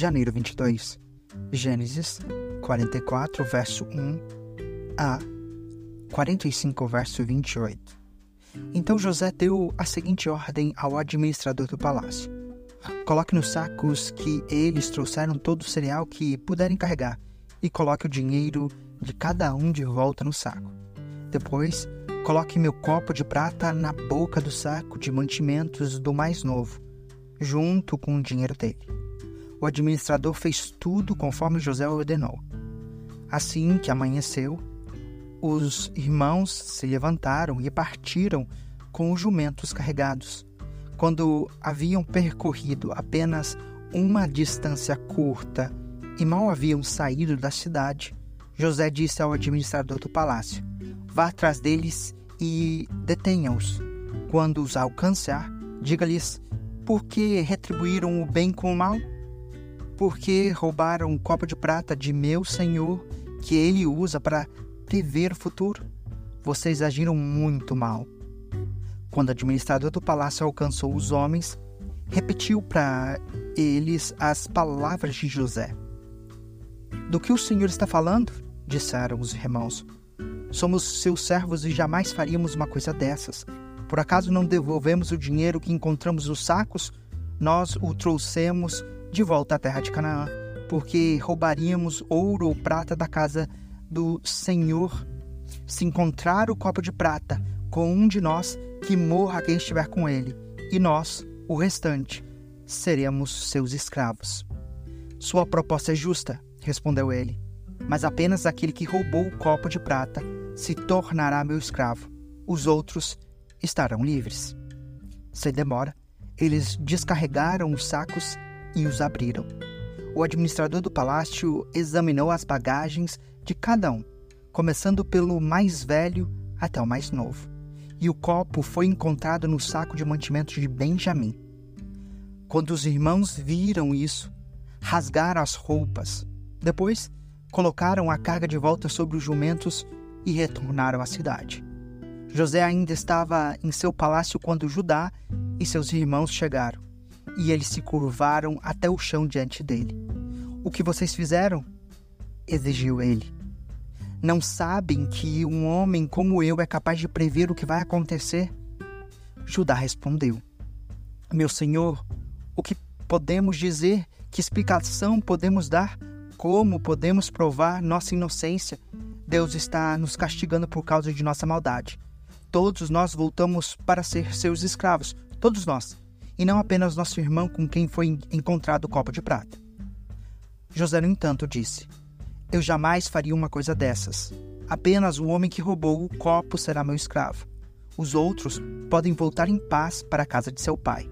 janeiro 22. Gênesis 44, verso 1 a 45, verso 28. Então José deu a seguinte ordem ao administrador do palácio: Coloque nos sacos que eles trouxeram todo o cereal que puderem carregar e coloque o dinheiro de cada um de volta no saco. Depois, coloque meu copo de prata na boca do saco de mantimentos do mais novo, junto com o dinheiro dele. O administrador fez tudo conforme José ordenou. Assim que amanheceu, os irmãos se levantaram e partiram com os jumentos carregados. Quando haviam percorrido apenas uma distância curta e mal haviam saído da cidade, José disse ao administrador do palácio: Vá atrás deles e detenha-os. Quando os alcançar, diga-lhes: Por que retribuíram o bem com o mal? Por que roubaram um copo de prata de meu senhor que ele usa para prever o futuro? Vocês agiram muito mal. Quando o administrador do palácio alcançou os homens, repetiu para eles as palavras de José. Do que o senhor está falando? disseram os irmãos. Somos seus servos e jamais faríamos uma coisa dessas. Por acaso não devolvemos o dinheiro que encontramos nos sacos? Nós o trouxemos de volta à terra de Canaã, porque roubaríamos ouro ou prata da casa do Senhor. Se encontrar o copo de prata com um de nós, que morra quem estiver com ele, e nós, o restante, seremos seus escravos. Sua proposta é justa, respondeu ele mas apenas aquele que roubou o copo de prata se tornará meu escravo. Os outros estarão livres. Sem demora, eles descarregaram os sacos e os abriram. O administrador do palácio examinou as bagagens de cada um, começando pelo mais velho até o mais novo. E o copo foi encontrado no saco de mantimento de Benjamim. Quando os irmãos viram isso, rasgaram as roupas. Depois, colocaram a carga de volta sobre os jumentos e retornaram à cidade. José ainda estava em seu palácio quando Judá e seus irmãos chegaram, e eles se curvaram até o chão diante dele. O que vocês fizeram? exigiu ele. Não sabem que um homem como eu é capaz de prever o que vai acontecer? Judá respondeu: Meu senhor, o que podemos dizer? Que explicação podemos dar? Como podemos provar nossa inocência? Deus está nos castigando por causa de nossa maldade. Todos nós voltamos para ser seus escravos, todos nós, e não apenas nosso irmão com quem foi encontrado o copo de prata. José, no entanto, disse: Eu jamais faria uma coisa dessas. Apenas o homem que roubou o copo será meu escravo. Os outros podem voltar em paz para a casa de seu pai.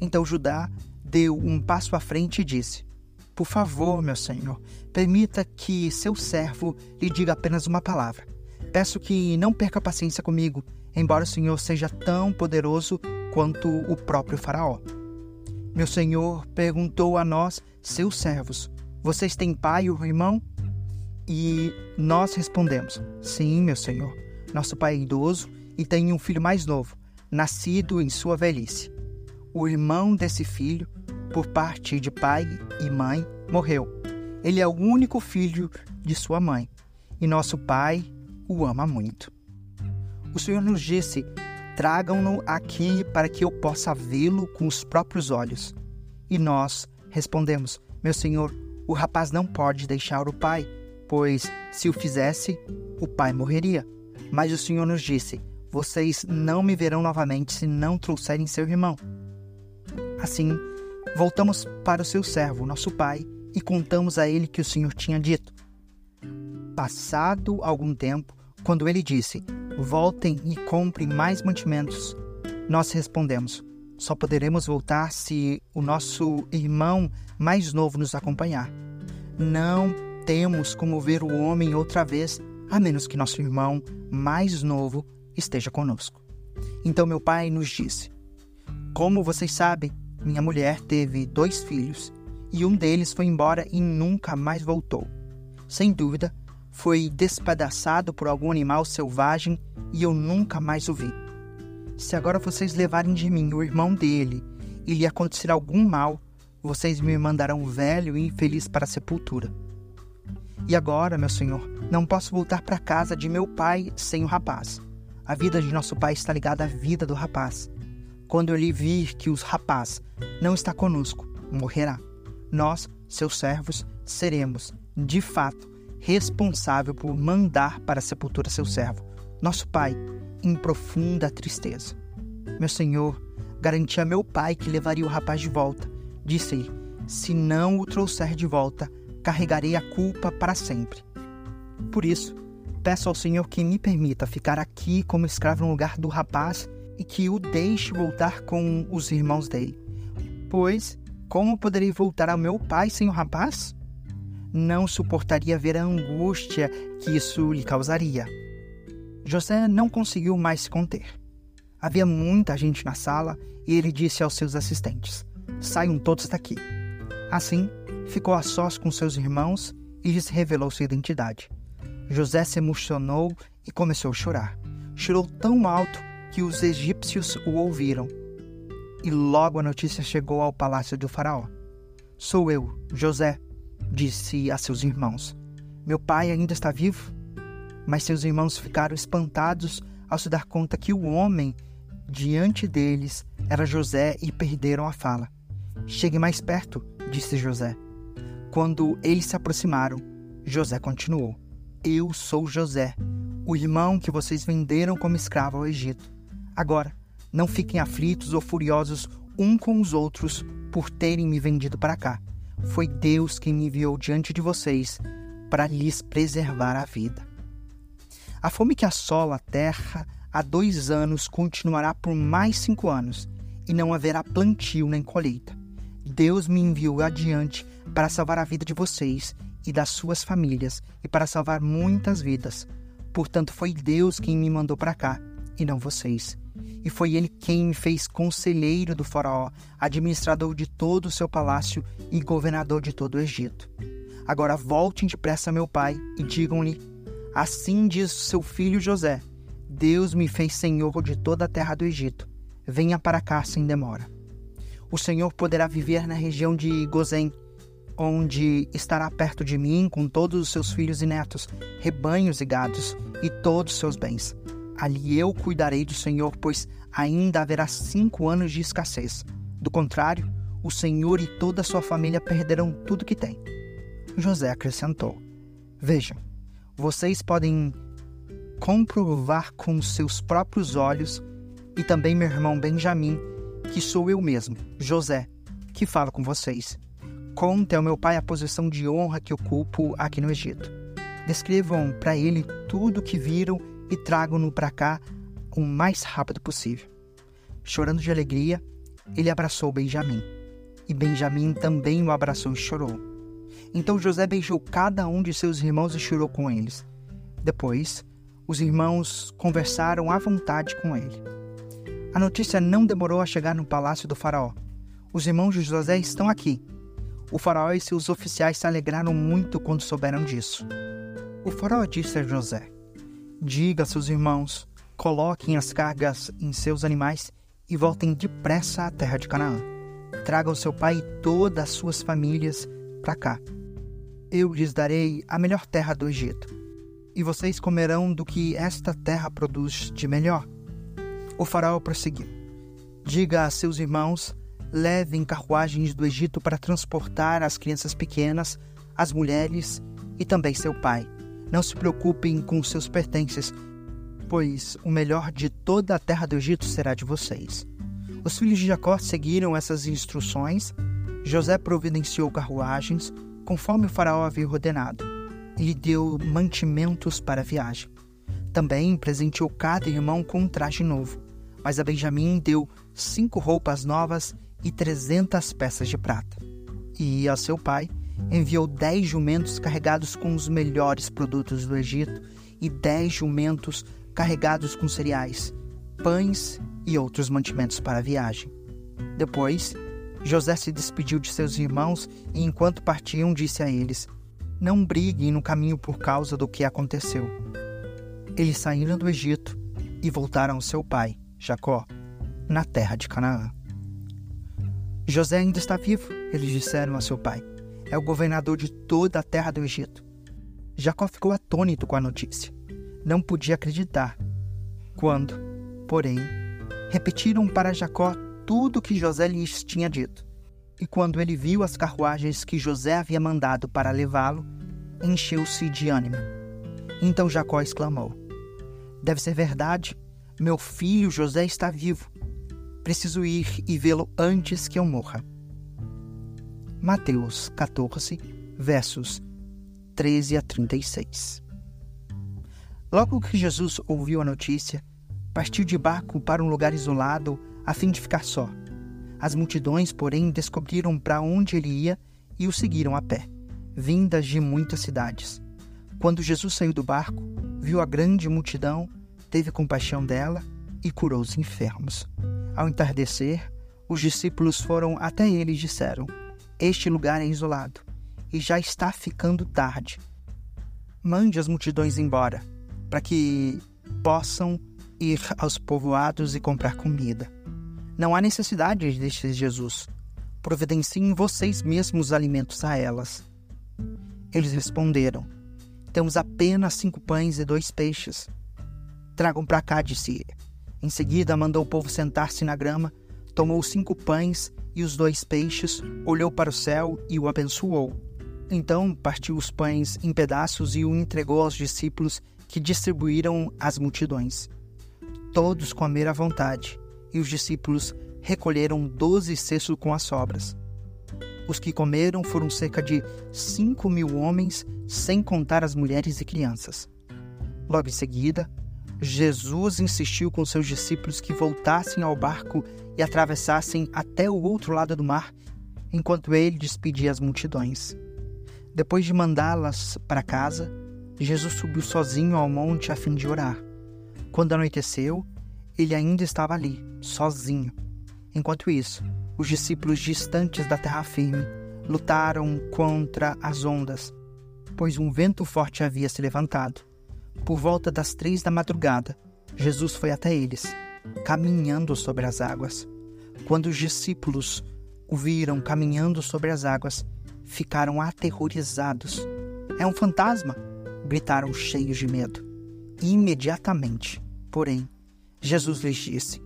Então Judá deu um passo à frente e disse: por favor, meu senhor, permita que seu servo lhe diga apenas uma palavra. Peço que não perca paciência comigo, embora o senhor seja tão poderoso quanto o próprio Faraó. Meu senhor perguntou a nós, seus servos: Vocês têm pai ou irmão? E nós respondemos: Sim, meu senhor. Nosso pai é idoso e tem um filho mais novo, nascido em sua velhice. O irmão desse filho por parte de pai e mãe, morreu. Ele é o único filho de sua mãe, e nosso pai o ama muito. O Senhor nos disse: Tragam-no aqui para que eu possa vê-lo com os próprios olhos. E nós respondemos: Meu Senhor, o rapaz não pode deixar o pai, pois se o fizesse, o pai morreria. Mas o Senhor nos disse: Vocês não me verão novamente se não trouxerem seu irmão. Assim, Voltamos para o seu servo, nosso pai, e contamos a ele que o Senhor tinha dito. Passado algum tempo, quando ele disse: Voltem e comprem mais mantimentos, nós respondemos: Só poderemos voltar se o nosso irmão mais novo nos acompanhar. Não temos como ver o homem outra vez, a menos que nosso irmão mais novo esteja conosco. Então meu pai nos disse: Como vocês sabem, minha mulher teve dois filhos e um deles foi embora e nunca mais voltou. Sem dúvida, foi despedaçado por algum animal selvagem e eu nunca mais o vi. Se agora vocês levarem de mim o irmão dele e lhe acontecer algum mal, vocês me mandarão velho e infeliz para a sepultura. E agora, meu senhor, não posso voltar para a casa de meu pai sem o rapaz. A vida de nosso pai está ligada à vida do rapaz. Quando ele vir que o rapaz não está conosco, morrerá. Nós, seus servos, seremos, de fato, responsável por mandar para a sepultura seu servo, nosso pai, em profunda tristeza. Meu senhor, garanti a meu pai que levaria o rapaz de volta. Disse-lhe: Se não o trouxer de volta, carregarei a culpa para sempre. Por isso, peço ao Senhor que me permita ficar aqui como escravo no lugar do rapaz e que o deixe voltar com os irmãos dele. Pois, como poderei voltar ao meu pai sem o rapaz? Não suportaria ver a angústia que isso lhe causaria. José não conseguiu mais se conter. Havia muita gente na sala e ele disse aos seus assistentes: Saiam todos daqui. Assim, ficou a sós com seus irmãos e lhes revelou sua identidade. José se emocionou e começou a chorar. Chorou tão alto que os egípcios o ouviram. E logo a notícia chegou ao palácio do Faraó. Sou eu, José, disse a seus irmãos. Meu pai ainda está vivo? Mas seus irmãos ficaram espantados ao se dar conta que o homem diante deles era José e perderam a fala. Chegue mais perto, disse José. Quando eles se aproximaram, José continuou: Eu sou José, o irmão que vocês venderam como escravo ao Egito. Agora, não fiquem aflitos ou furiosos um com os outros por terem me vendido para cá. Foi Deus quem me enviou diante de vocês para lhes preservar a vida. A fome que assola a terra há dois anos continuará por mais cinco anos, e não haverá plantio nem colheita. Deus me enviou adiante para salvar a vida de vocês e das suas famílias e para salvar muitas vidas. Portanto, foi Deus quem me mandou para cá e não vocês. E foi ele quem me fez conselheiro do Faraó, administrador de todo o seu palácio e governador de todo o Egito. Agora voltem depressa a meu pai e digam-lhe: Assim diz seu filho José: Deus me fez senhor de toda a terra do Egito. Venha para cá sem demora. O Senhor poderá viver na região de Gozém onde estará perto de mim com todos os seus filhos e netos, rebanhos e gados, e todos os seus bens. Ali eu cuidarei do Senhor, pois ainda haverá cinco anos de escassez. Do contrário, o Senhor e toda a sua família perderão tudo que têm. José acrescentou: Vejam, vocês podem comprovar com seus próprios olhos, e também meu irmão Benjamim, que sou eu mesmo, José, que falo com vocês. Conte ao meu pai a posição de honra que ocupo aqui no Egito. Descrevam para ele tudo o que viram e tragam-no para cá o mais rápido possível. Chorando de alegria, ele abraçou Benjamim. E Benjamim também o abraçou e chorou. Então José beijou cada um de seus irmãos e chorou com eles. Depois, os irmãos conversaram à vontade com ele. A notícia não demorou a chegar no palácio do Faraó. Os irmãos de José estão aqui, o faraó e seus oficiais se alegraram muito quando souberam disso. O faraó disse a José: Diga a seus irmãos, coloquem as cargas em seus animais e voltem depressa à terra de Canaã. Tragam seu pai e todas as suas famílias para cá. Eu lhes darei a melhor terra do Egito, e vocês comerão do que esta terra produz de melhor. O faraó prosseguiu: Diga a seus irmãos levem carruagens do Egito para transportar as crianças pequenas, as mulheres e também seu pai. Não se preocupem com seus pertences, pois o melhor de toda a terra do Egito será de vocês. Os filhos de Jacó seguiram essas instruções. José providenciou carruagens, conforme o faraó havia ordenado, e deu mantimentos para a viagem. Também presenteou cada irmão com um traje novo, mas a Benjamim deu cinco roupas novas e trezentas peças de prata. E a seu pai enviou dez jumentos carregados com os melhores produtos do Egito e dez jumentos carregados com cereais, pães e outros mantimentos para a viagem. Depois, José se despediu de seus irmãos e, enquanto partiam, disse a eles: Não briguem no caminho por causa do que aconteceu. Eles saíram do Egito e voltaram ao seu pai, Jacó, na terra de Canaã. José ainda está vivo Eles disseram a seu pai: É o governador de toda a terra do Egito. Jacó ficou atônito com a notícia. Não podia acreditar. Quando, porém, repetiram para Jacó tudo o que José lhes tinha dito. E quando ele viu as carruagens que José havia mandado para levá-lo, encheu-se de ânimo. Então Jacó exclamou: Deve ser verdade, meu filho José está vivo. Preciso ir e vê-lo antes que eu morra. Mateus 14, versos 13 a 36. Logo que Jesus ouviu a notícia, partiu de barco para um lugar isolado a fim de ficar só. As multidões, porém, descobriram para onde ele ia e o seguiram a pé, vindas de muitas cidades. Quando Jesus saiu do barco, viu a grande multidão, teve compaixão dela e curou os enfermos. Ao entardecer, os discípulos foram até ele e disseram: Este lugar é isolado e já está ficando tarde. Mande as multidões embora, para que possam ir aos povoados e comprar comida. Não há necessidade, disse Jesus. Providenciem vocês mesmos alimentos a elas. Eles responderam: Temos apenas cinco pães e dois peixes. Tragam para cá, disse ele. Em seguida, mandou o povo sentar-se na grama, tomou cinco pães e os dois peixes, olhou para o céu e o abençoou então partiu os pães em pedaços e o entregou aos discípulos, que distribuíram às multidões. Todos comeram à vontade, e os discípulos recolheram doze cestos com as sobras. Os que comeram foram cerca de cinco mil homens, sem contar as mulheres e crianças. Logo em seguida, Jesus insistiu com seus discípulos que voltassem ao barco e atravessassem até o outro lado do mar, enquanto ele despedia as multidões. Depois de mandá-las para casa, Jesus subiu sozinho ao monte a fim de orar. Quando anoiteceu, ele ainda estava ali, sozinho. Enquanto isso, os discípulos distantes da terra firme lutaram contra as ondas, pois um vento forte havia se levantado. Por volta das três da madrugada, Jesus foi até eles, caminhando sobre as águas. Quando os discípulos o viram caminhando sobre as águas, ficaram aterrorizados. É um fantasma! gritaram cheios de medo. Imediatamente, porém, Jesus lhes disse: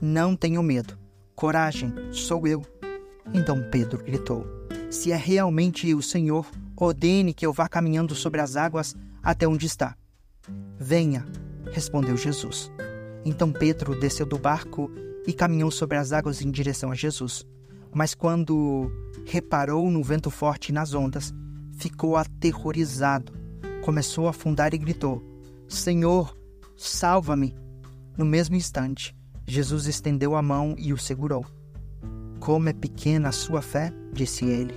Não tenham medo. Coragem, sou eu. Então Pedro gritou: Se é realmente o Senhor, ordene que eu vá caminhando sobre as águas até onde está. Venha, respondeu Jesus. Então Pedro desceu do barco e caminhou sobre as águas em direção a Jesus. Mas quando reparou no vento forte e nas ondas, ficou aterrorizado. Começou a afundar e gritou: Senhor, salva-me! No mesmo instante, Jesus estendeu a mão e o segurou. Como é pequena a sua fé, disse ele.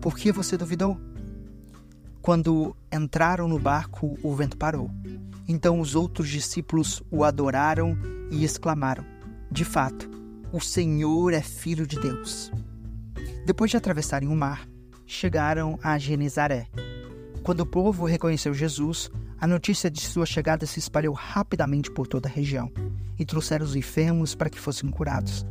Por que você duvidou? Quando entraram no barco, o vento parou. Então os outros discípulos o adoraram e exclamaram: De fato, o Senhor é filho de Deus. Depois de atravessarem o mar, chegaram a Genizaré. Quando o povo reconheceu Jesus, a notícia de sua chegada se espalhou rapidamente por toda a região e trouxeram os enfermos para que fossem curados.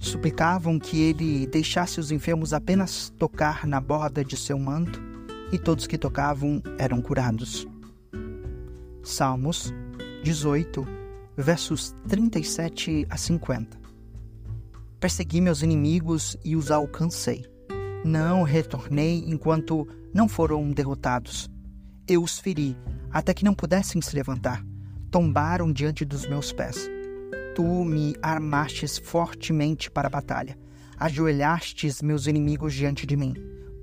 Suplicavam que ele deixasse os enfermos apenas tocar na borda de seu manto e todos que tocavam eram curados. Salmos 18, versos 37 a 50. Persegui meus inimigos e os alcancei. Não retornei enquanto não foram derrotados. Eu os feri, até que não pudessem se levantar. Tombaram diante dos meus pés. Tu me armastes fortemente para a batalha. Ajoelhastes meus inimigos diante de mim.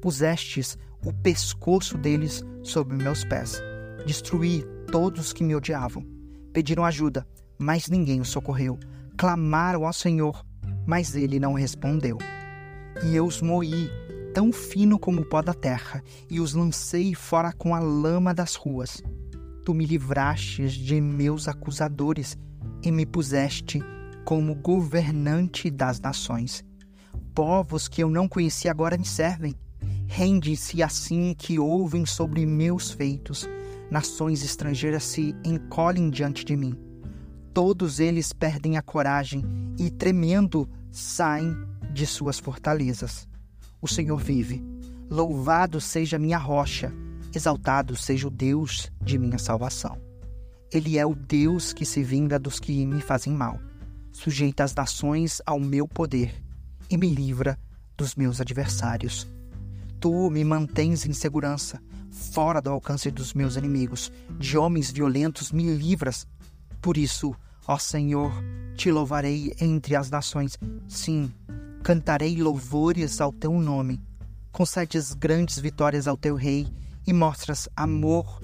Pusestes o pescoço deles sob meus pés. Destruí todos que me odiavam. Pediram ajuda, mas ninguém os socorreu. Clamaram ao Senhor, mas ele não respondeu. E eu os moí, tão fino como o pó da terra, e os lancei fora com a lama das ruas. Tu me livrastes de meus acusadores e me puseste como governante das nações. Povos que eu não conhecia agora me servem. Rendem-se assim que ouvem sobre meus feitos. Nações estrangeiras se encolhem diante de mim todos eles perdem a coragem e, tremendo, saem de suas fortalezas. o Senhor vive. Louvado seja minha rocha, exaltado seja o Deus de minha salvação. Ele é o Deus que se vinga dos que me fazem mal, sujeita as nações ao meu poder e me livra dos meus adversários. Tu me mantens em segurança, fora do alcance dos meus inimigos, de homens violentos me livras. Por isso, ó Senhor, te louvarei entre as nações. Sim, cantarei louvores ao teu nome concedes grandes vitórias ao teu rei e mostras amor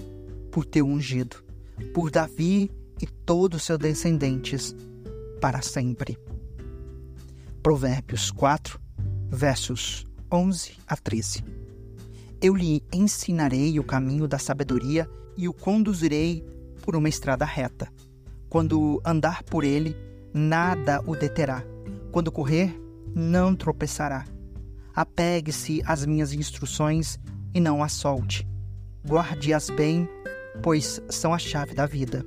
por teu ungido, por Davi e todos seus descendentes para sempre. Provérbios 4, versos 11 a 13. Eu lhe ensinarei o caminho da sabedoria e o conduzirei por uma estrada reta. Quando andar por ele, nada o deterá. Quando correr, não tropeçará Apegue-se às minhas instruções e não as solte. Guarde-as bem, pois são a chave da vida.